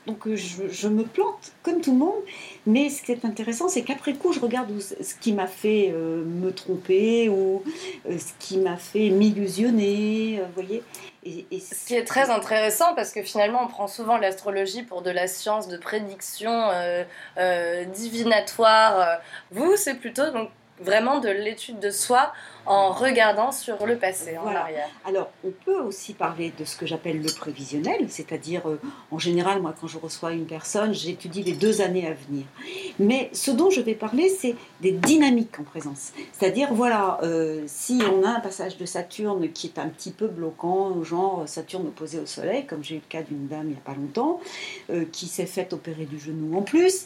Donc, euh, je, je, me plante comme tout le monde. Mais ce qui est intéressant, c'est qu'après coup, je regarde ce qui m'a fait euh, me tromper ou euh, ce qui m'a fait m'illusionner, vous voyez. Et, Ce qui est très intéressant parce que finalement on prend souvent l'astrologie pour de la science de prédiction euh, euh, divinatoire. Vous, c'est plutôt donc vraiment de l'étude de soi en regardant sur le passé, en arrière. Alors, on peut aussi parler de ce que j'appelle le prévisionnel, c'est-à-dire, euh, en général, moi, quand je reçois une personne, j'étudie les deux années à venir. Mais ce dont je vais parler, c'est des dynamiques en présence. C'est-à-dire, voilà, euh, si on a un passage de Saturne qui est un petit peu bloquant, genre Saturne opposé au Soleil, comme j'ai eu le cas d'une dame il n'y a pas longtemps, euh, qui s'est faite opérer du genou en plus,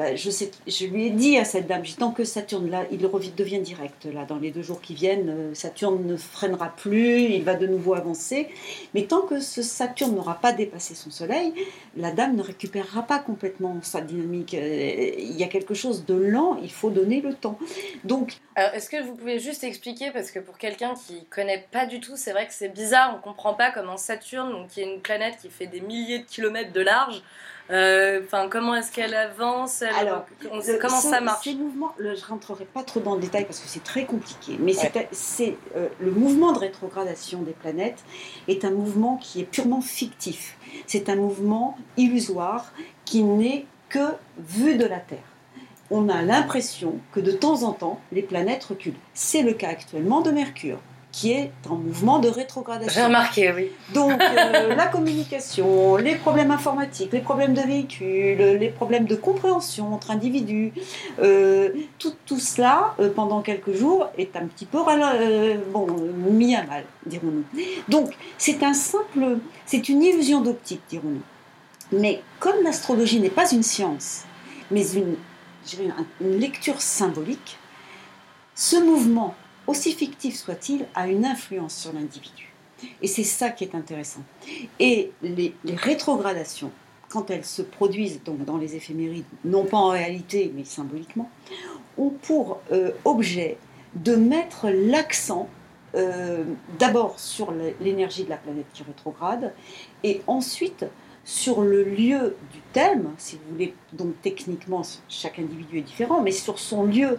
bah, je, lui ai dit à cette dame, tant que Saturne, il devient direct, là, dans les deux jours qui viennent, euh, Saturne ne freinera plus, il va de nouveau avancer. Mais tant que ce Saturne n'aura pas dépassé son Soleil, la dame ne récupérera pas complètement sa dynamique. Euh, il y a quelque chose de lent, il faut donner le temps. Donc, est-ce que vous pouvez juste expliquer, parce que pour quelqu'un qui connaît pas du tout, c'est vrai que c'est bizarre, on comprend pas comment Saturne, qui est une planète qui fait des milliers de kilomètres de large, enfin, comment est-ce qu'elle avance Alors, comment ça marche Ces mouvements, je je rentrerai pas trop dans le détail parce que c'est très compliqué, mais c'est euh, le mouvement de rétrogradation des planètes est un mouvement qui est purement fictif. C'est un mouvement illusoire qui n'est que vu de la Terre on a l'impression que de temps en temps, les planètes reculent. C'est le cas actuellement de Mercure qui est en mouvement de rétrogradation. J'ai remarqué, oui. Donc euh, la communication, les problèmes informatiques, les problèmes de véhicules, les problèmes de compréhension entre individus, euh, tout, tout, cela, euh, pendant quelques jours, est un petit peu bon, mis à mal, dirons-nous. Donc c'est un simple, c'est une illusion d'optique, dirons-nous. Mais comme l'astrologie n'est pas une science, mais une, une lecture symbolique, ce mouvement aussi fictif soit-il, a une influence sur l'individu. Et c'est ça qui est intéressant. Et les, rétrogradations, quand elles se produisent donc dans les éphémérides, non pas en réalité, mais symboliquement, ont pour euh, objet de mettre l'accent euh, d'abord sur l'énergie de la planète qui rétrograde, et ensuite sur le lieu du thème, si vous voulez, donc techniquement chaque individu est différent, mais sur son lieu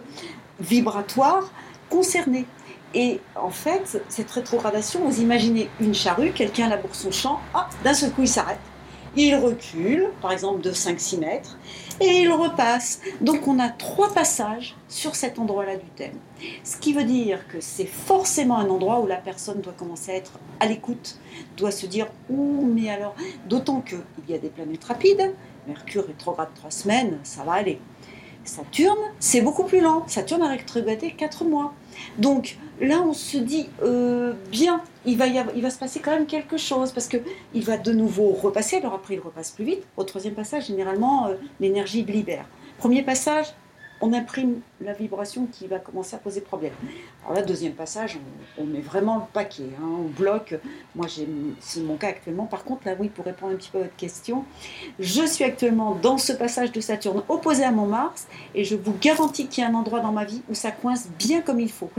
vibratoire concernés. Et en fait, cette rétrogradation, vous imaginez une charrue, quelqu'un laboure son champ, d'un seul coup il s'arrête. Il recule, par exemple de 5-6 mètres, et il repasse. Donc on a trois passages sur cet endroit-là du thème. Ce qui veut dire que c'est forcément un endroit où la personne doit commencer à être à l'écoute, doit se dire Ouh, mais alors, d'autant qu'il y a des planètes rapides, Mercure rétrograde trois semaines, ça va aller. Saturne, c'est beaucoup plus lent. Saturne a rétrogradé 4 mois. Donc là, on se dit, euh, bien, il va, y il va se passer quand même quelque chose, parce qu'il va de nouveau repasser, alors après il repasse plus vite. Au troisième passage, généralement, euh, l'énergie libère. Premier passage, on imprime la vibration qui va commencer à poser problème. Alors là, deuxième passage, on, met vraiment le paquet, hein, on bloque. Moi, c'est mon cas actuellement. Par contre, là, oui, pour répondre un petit peu à votre question, je suis actuellement dans ce passage de Saturne opposé à mon Mars, et je vous garantis qu'il y a un endroit dans ma vie où ça coince bien comme il faut.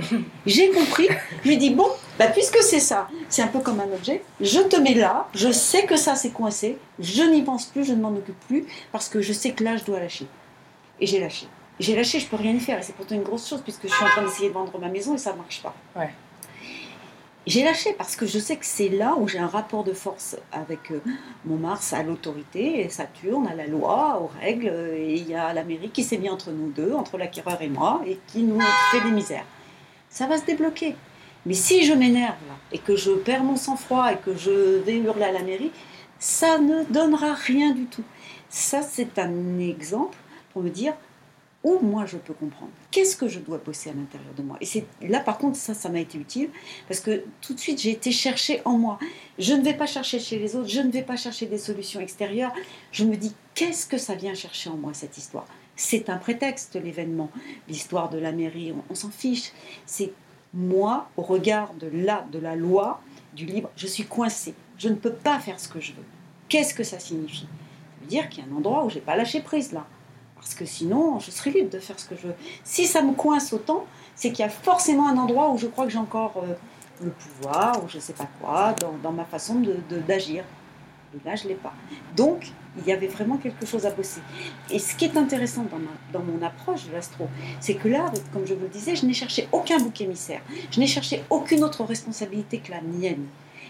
J'ai compris, je lui dis, bon, bah, puisque c'est ça, c'est un peu comme un objet, je te mets là, je sais que ça c'est coincé, je n'y pense plus, je ne m'en occupe plus, parce que je sais que là, je dois lâcher. Et j'ai lâché. J'ai lâché, je peux rien y faire. Et c'est pourtant une grosse chose puisque je suis en train d'essayer de vendre ma maison et ça ne marche pas. J'ai lâché parce que je sais que c'est là où j'ai un rapport de force avec euh, mon Mars à l'autorité, Saturne à la loi, aux règles, et il y a l'Amérique qui s'est mis entre nous deux, entre l'acquéreur et moi, et qui nous fait des misères. Ça va se débloquer. Mais si je m'énerve là, et que je perds mon sang-froid, et que je vais hurler à la mairie, ça ne donnera rien du tout. Ça, c'est un exemple pour me dire, où moi je peux comprendre. Qu'est-ce que je dois bosser à l'intérieur de moi? Et c'est là par contre ça, ça m'a été utile parce que tout de suite j'ai été chercher en moi. Je ne vais pas chercher chez les autres, je ne vais pas chercher des solutions extérieures. Je me dis qu'est-ce que ça vient chercher en moi cette histoire? C'est un prétexte l'événement, l'histoire de la mairie, on, s'en fiche. C'est moi au regard de la de la loi du libre, je suis coincé. Je ne peux pas faire ce que je veux. Qu'est-ce que ça signifie? Veut dire qu'il y a un endroit où j'ai pas lâché prise là. Parce que sinon, je serais libre de faire ce que je veux. Si ça me coince autant, c'est qu'il y a forcément un endroit où je crois que j'ai encore euh, le pouvoir, ou je sais pas quoi, dans, ma façon d'agir. Et là, je l'ai pas. Donc, il y avait vraiment quelque chose à bosser. Et ce qui est intéressant dans, dans mon approche de l'astro, c'est que là, comme je vous le disais, je n'ai cherché aucun bouc émissaire. Je n'ai cherché aucune autre responsabilité que la mienne.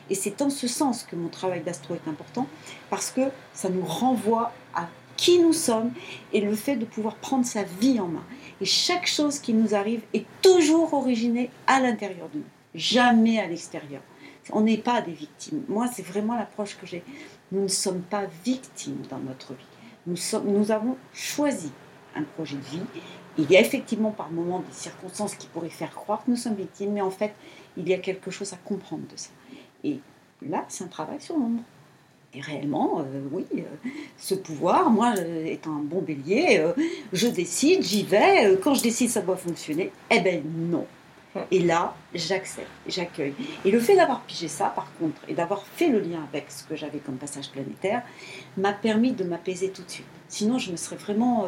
Et c'est en ce sens que mon travail d'astro est important, parce que ça nous renvoie à qui nous sommes et le fait de pouvoir prendre sa vie en main. Et chaque chose qui nous arrive est toujours originée à l'intérieur de nous, jamais à l'extérieur. On n'est pas des victimes. Moi, c'est vraiment l'approche que j'ai. Nous ne sommes pas victimes dans notre vie. Nous, avons choisi un projet de vie. Il y a effectivement par moments des circonstances qui pourraient faire croire que nous sommes victimes, mais en fait, il y a quelque chose à comprendre de ça. Et là, c'est un travail sur l'ombre. Et réellement, euh, oui, euh, ce pouvoir, moi, euh, est un bon bélier, je décide, j'y vais, quand je décide ça doit fonctionner, eh ben non. Et là, j'accepte, j'accueille. Et le fait d'avoir pigé ça, par contre, et d'avoir fait le lien avec ce que j'avais comme passage planétaire, m'a permis de m'apaiser tout de suite. Sinon, je me serais vraiment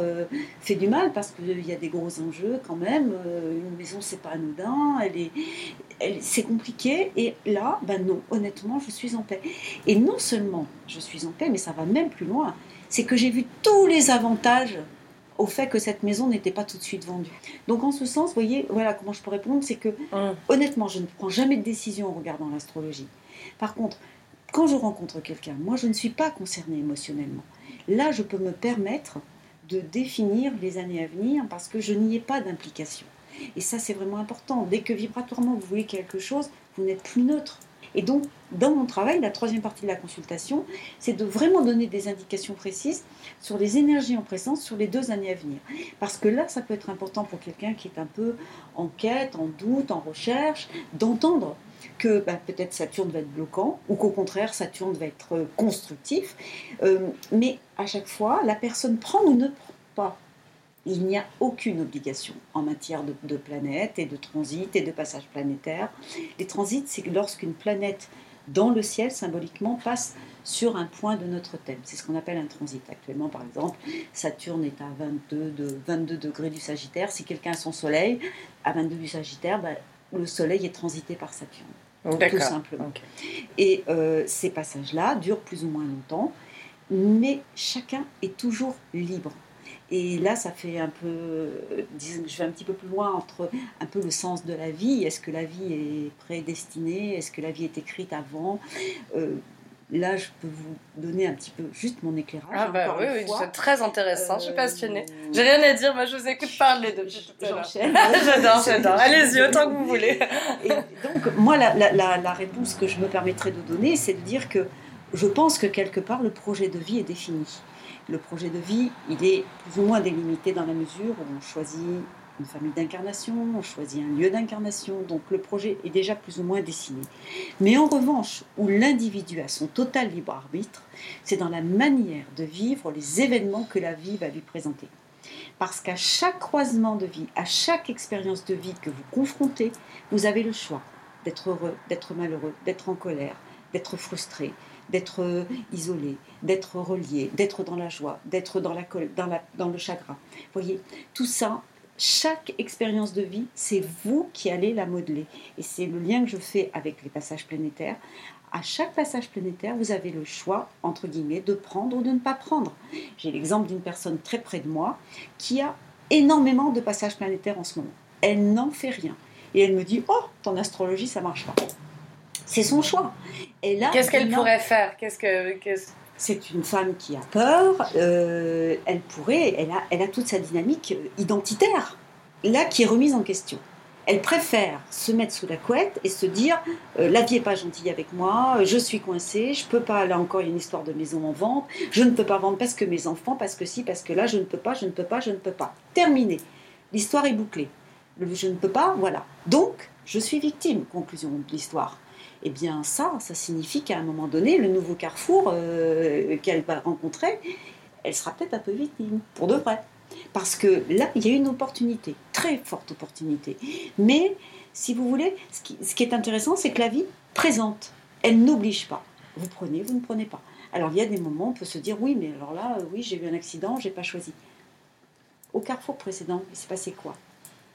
fait du mal parce qu'il y a des gros enjeux quand même. une maison, c'est pas anodin, elle est, c'est compliqué. Et là, ben non, honnêtement, je suis en paix. Et non seulement je suis en paix, mais ça va même plus loin. C'est que j'ai vu tous les avantages au fait que cette maison n'était pas tout de suite vendue. Donc en ce sens, vous voyez, voilà comment je peux répondre, c'est que hum. honnêtement, je ne prends jamais de décision en regardant l'astrologie. Par contre, quand je rencontre quelqu'un, moi je ne suis pas concernée émotionnellement. Là, je peux me permettre de définir les années à venir parce que je n'y ai pas d'implication. Et ça, c'est vraiment important. Dès que vibratoirement vous voulez quelque chose, vous n'êtes plus neutre. Et donc, dans mon travail, la troisième partie de la consultation, c'est de vraiment donner des indications précises sur les énergies en présence sur les deux années à venir. Parce que là, ça peut être important pour quelqu'un qui est un peu en quête, en doute, en recherche, d'entendre que bah, peut-être Saturne va être bloquant ou qu'au contraire Saturne va être constructif. Euh, mais à chaque fois, la personne prend ou ne prend pas il n'y a aucune obligation en matière de, planètes et de transit et de passage planétaire. Les transits, c'est lorsqu'une planète dans le ciel, symboliquement, passe sur un point de notre thème. C'est ce qu'on appelle un transit. Actuellement, par exemple, Saturne est à 22, de, 22 degrés du Sagittaire. Si quelqu'un a son Soleil à 22 du Sagittaire, le Soleil est transité par Saturne. Tout simplement. Et euh, ces passages-là durent plus ou moins longtemps, mais chacun est toujours libre et là, ça fait un peu, disons, je vais un petit peu plus loin entre un peu le sens de la vie. Est-ce que la vie est prédestinée? Est-ce que la vie est écrite avant? Euh, Là, je peux vous donner un petit peu juste mon éclairage. Ah bah oui, oui c'est très intéressant. je suis passionnée. Euh, J'ai rien à dire, moi je vous écoute parler depuis J'enchaîne. j'adore, j'adore. Allez-y, autant que vous voulez. Et donc, moi, la, la, la réponse que je me permettrai de donner, c'est de dire que je pense que quelque part, le projet de vie est défini le projet de vie, il est plus ou moins délimité dans la mesure où on choisit une famille d'incarnation, on choisit un lieu d'incarnation, donc le projet est déjà plus ou moins dessiné. Mais en revanche, où l'individu a son total libre arbitre, c'est dans la manière de vivre les événements que la vie va lui présenter. Parce qu'à chaque croisement de vie, à chaque expérience de vie que vous confrontez, vous avez le choix d'être heureux, d'être malheureux, d'être en colère, d'être frustré, d'être euh, isolé, d'être relié, d'être dans la joie, d'être dans, la, dans, la, dans le chagrin. Voyez, tout ça, chaque expérience de vie, c'est vous qui allez la modeler. Et c'est le lien que je fais avec les passages planétaires. À chaque passage planétaire, vous avez le choix, entre guillemets, de prendre ou de ne pas prendre. J'ai l'exemple d'une personne très près de moi qui a énormément de passages planétaires en ce moment. Elle n'en fait rien. Et elle me dit, oh, ton astrologie, ça marche pas. C'est son choix. Et là, qu'est-ce qu'elle pourrait faire? Qu'est-ce que c'est une femme qui a peur. Euh, elle pourrait, elle a, elle a toute sa dynamique euh, identitaire là qui est remise en question. Elle préfère se mettre sous la couette et se dire euh, la vie est pas gentille avec moi, je suis coincée, je peux pas. Là encore, il y a une histoire de maison en vente. Je ne peux pas vendre parce que mes enfants, parce que si, parce que là, je ne peux pas, je ne peux pas, je ne peux pas. Terminé. L'histoire est bouclée. je ne peux pas, voilà. Donc, je suis victime. Conclusion de l'histoire eh bien ça, ça signifie qu'à un moment donné, le nouveau carrefour euh, qu'elle va rencontrer, elle sera peut-être un peu victime, pour de vrai. Parce que là, il y a une opportunité, très forte opportunité. Mais, si vous voulez, ce qui, est intéressant, c'est que la vie présente, elle n'oblige pas. Vous prenez, vous ne prenez pas. Alors il y a des moments, on peut se dire oui, mais alors là, oui, j'ai eu un accident, j'ai pas choisi. Au carrefour précédent, il s'est passé quoi?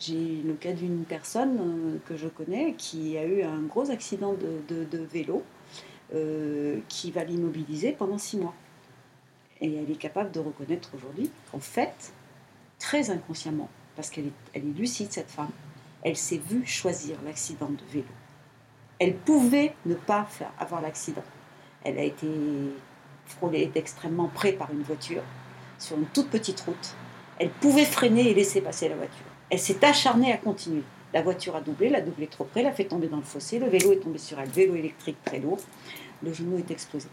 J'ai le cas d'une personne euh, que je connais qui a eu un gros accident de, vélo euh, qui va l'immobiliser pendant six mois. Et elle est capable de reconnaître aujourd'hui qu'en fait, très inconsciemment, parce qu'elle est, lucide, cette femme, elle s'est vue choisir l'accident de vélo. Elle pouvait ne pas faire, avoir l'accident. Elle a été frôlée d'extrêmement près par une voiture sur une toute petite route. Elle pouvait freiner et laisser passer la voiture. Elle s'est acharnée à continuer. La voiture a doublé, l'a doublé trop près, l'a fait tomber dans le fossé. Le vélo est tombé sur elle, vélo électrique très lourd. Le genou est explosé.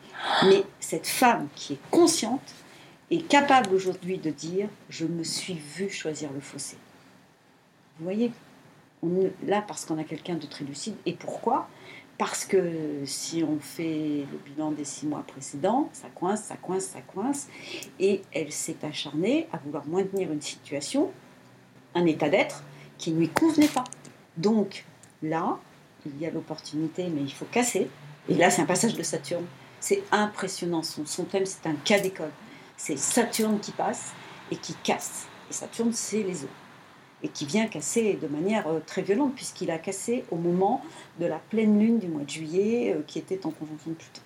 Mais cette femme qui est consciente est capable aujourd'hui de dire Je me suis vue choisir le fossé. Vous voyez Là, parce qu'on a quelqu'un de très lucide. Et pourquoi? Parce que si on fait le bilan des six mois précédents, ça coince, ça coince, ça coince. Et elle s'est acharnée à vouloir maintenir une situation, un état d'être qui ne lui convenait pas. Donc là, il y a l'opportunité, mais il faut casser. Et là, c'est un passage de Saturne. C'est impressionnant. Son, thème, c'est un cas d'école. C'est Saturne qui passe et qui casse. Et Saturne, c'est les eaux et qui vient casser de manière euh, très violente, puisqu'il a cassé au moment de la pleine lune du mois de juillet, euh, qui était en conjonction de Pluton.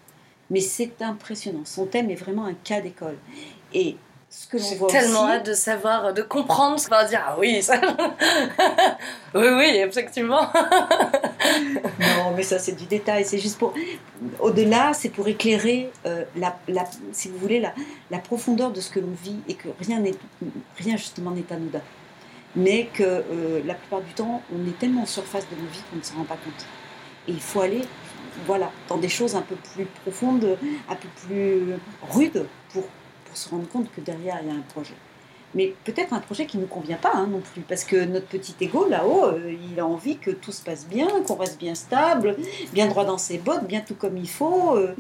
Mais c'est impressionnant. Son thème est vraiment un cas d'école. Et ce que l'on voit tellement hâte de savoir, de comprendre ce qu'on va dire. Ah oui, ça... oui, oui, effectivement. non, mais ça, c'est du détail. C'est juste pour. Au-delà, c'est pour éclairer, euh, la, la, si vous voulez, la, la profondeur de ce que l'on vit et que rien, rien justement n'est anodin mais que euh, la plupart du temps, on est tellement en surface de nos vies qu'on ne s'en rend pas compte. Et il faut aller voilà, dans des choses un peu plus profondes, un peu plus rudes, pour, pour se rendre compte que derrière, il y a un projet. Mais peut-être un projet qui ne nous convient pas hein, non plus, parce que notre petit ego là-haut, euh, il a envie que tout se passe bien, qu'on reste bien stable, bien droit dans ses bottes, bien tout comme il faut, euh,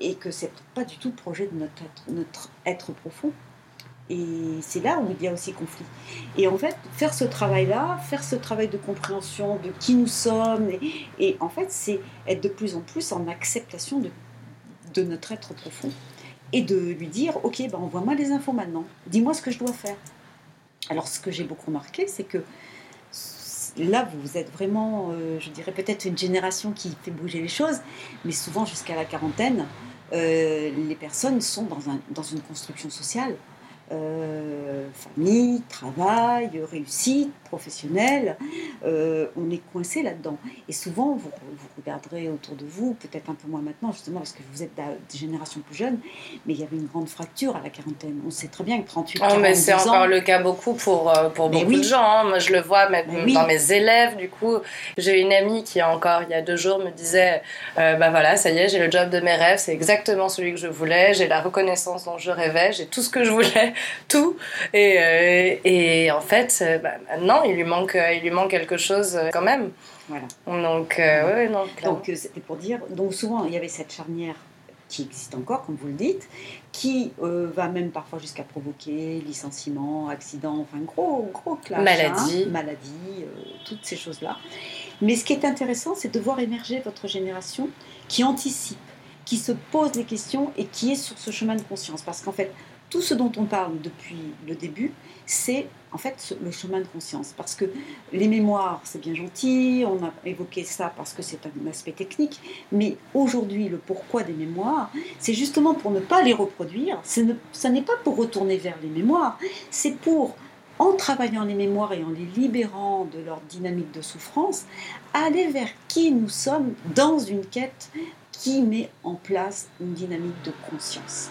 et que c'est pas du tout le projet de notre notre être profond. Et c'est là où il y a aussi conflit. Et en fait, faire ce travail-là, faire ce travail de compréhension de qui nous sommes, et, en fait, c'est être de plus en plus en acceptation de, de notre être profond. Et de lui dire, ok, ben envoie-moi les infos maintenant, dis-moi ce que je dois faire. Alors ce que j'ai beaucoup remarqué, c'est que là, vous êtes vraiment, euh, je dirais peut-être une génération qui fait bouger les choses, mais souvent jusqu'à la quarantaine, euh, les personnes sont dans, un, dans une construction sociale euh, famille, travail, réussite professionnelle, euh, on est coincé là-dedans. Et souvent, vous, vous, regarderez autour de vous, peut-être un peu moins maintenant, justement, parce que vous êtes des générations plus jeunes, mais il y avait une grande fracture à la quarantaine. On sait très bien que 38 oh, mais c'est encore le cas beaucoup pour, euh, pour beaucoup de gens. Hein. Moi, je le vois même dans mes élèves. Du coup, j'ai une amie qui, encore il y a deux jours, me disait Bah voilà, ça y est, j'ai le job de mes rêves, c'est exactement celui que je voulais, j'ai la reconnaissance dont je rêvais, j'ai tout ce que je voulais tout. Et, euh, et en fait, euh, bah, maintenant, il lui, manque, euh, il lui manque quelque chose quand même. Voilà. Donc, ouais, non, donc c'était pour dire, donc souvent il y avait cette charnière qui existe encore, comme vous le dites, qui va même parfois jusqu'à provoquer licenciement, accident, enfin gros, gros clash. Maladie. Hein, maladie, toutes ces choses-là. Mais ce qui est intéressant, c'est de voir émerger votre génération qui anticipe, qui se pose des questions et qui est sur ce chemin de conscience. Parce qu'en fait, tout ce dont on parle depuis le début, c'est en fait le chemin de conscience. Parce que les mémoires, c'est bien gentil, on a évoqué ça parce que c'est un aspect technique, mais aujourd'hui, le pourquoi des mémoires, c'est justement pour ne pas les reproduire, ça n'est pas pour retourner vers les mémoires, c'est pour en travaillant les mémoires et en les libérant de leur dynamique de souffrance, aller vers qui nous sommes dans une quête qui met en place une dynamique de conscience.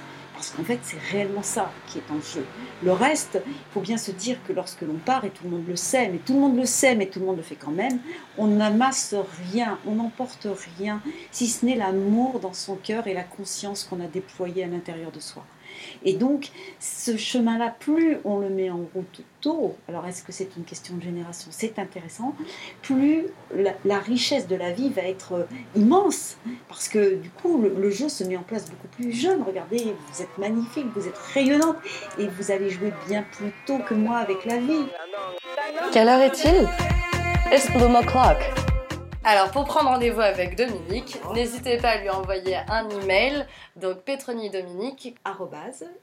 Qu'en fait, c'est réellement ça qui est en jeu. Le reste, il faut bien se dire que lorsque l'on part, et tout le monde le sait, mais tout le monde le sait, mais tout le monde le fait quand même, on n'amasse rien, on n'emporte rien, si ce n'est l'amour dans son cœur et la conscience qu'on a déployée à l'intérieur de soi. Et donc, ce chemin-là, plus on le met en route tôt, alors est-ce que c'est une question de génération? C'est intéressant, plus la, richesse de la vie va être euh, immense, parce que du coup, le, jeu se met en place beaucoup plus jeune. Regardez, vous êtes magnifique, vous êtes rayonnante, et vous allez jouer bien plus tôt que moi avec la vie. Quelle heure est-il? It's the clock. Alors pour prendre rendez-vous avec Dominique, n'hésitez pas à lui envoyer un email, donc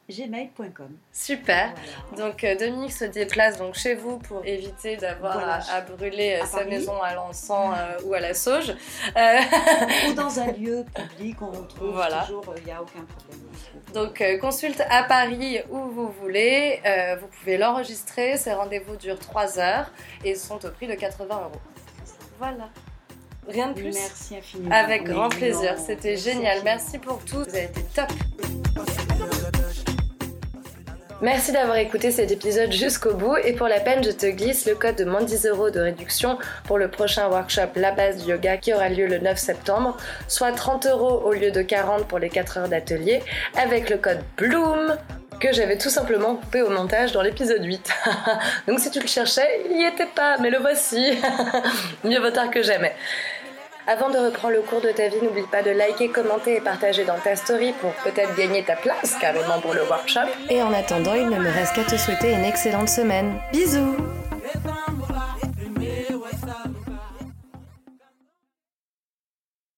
gmail.com. Super. Donc euh, Dominique se déplace donc chez vous pour éviter d'avoir à, brûler euh, sa maison à l'encens euh, ou à la sauge. ou dans un lieu public, on trouve voilà. toujours, il n'y a aucun problème. Donc consulte à Paris où vous voulez, vous pouvez l'enregistrer, ces rendez-vous durent 3 heures et sont au prix de 80 euros. Voilà. Rien de plus. Merci infiniment. Avec grand plaisir. C'était génial. Merci pour tout. Vous avez été top. Merci d'avoir écouté cet épisode jusqu'au bout et pour la peine je te glisse le code de moins 10 euros de réduction pour le prochain workshop La base du yoga qui aura lieu le 9 septembre, soit 30 euros au lieu de 40 pour les 4 heures d'atelier avec le code BLOOM que j'avais tout simplement coupé au montage dans l'épisode 8. Donc si tu le cherchais, il n'y était pas, mais le voici. Mieux vaut tard que jamais. Avant de reprendre le cours de ta vie, n'oublie pas de liker, commenter et partager dans ta story pour peut-être gagner ta place carrément pour le workshop. Et en attendant, il ne me reste qu'à te souhaiter une excellente semaine. Bisous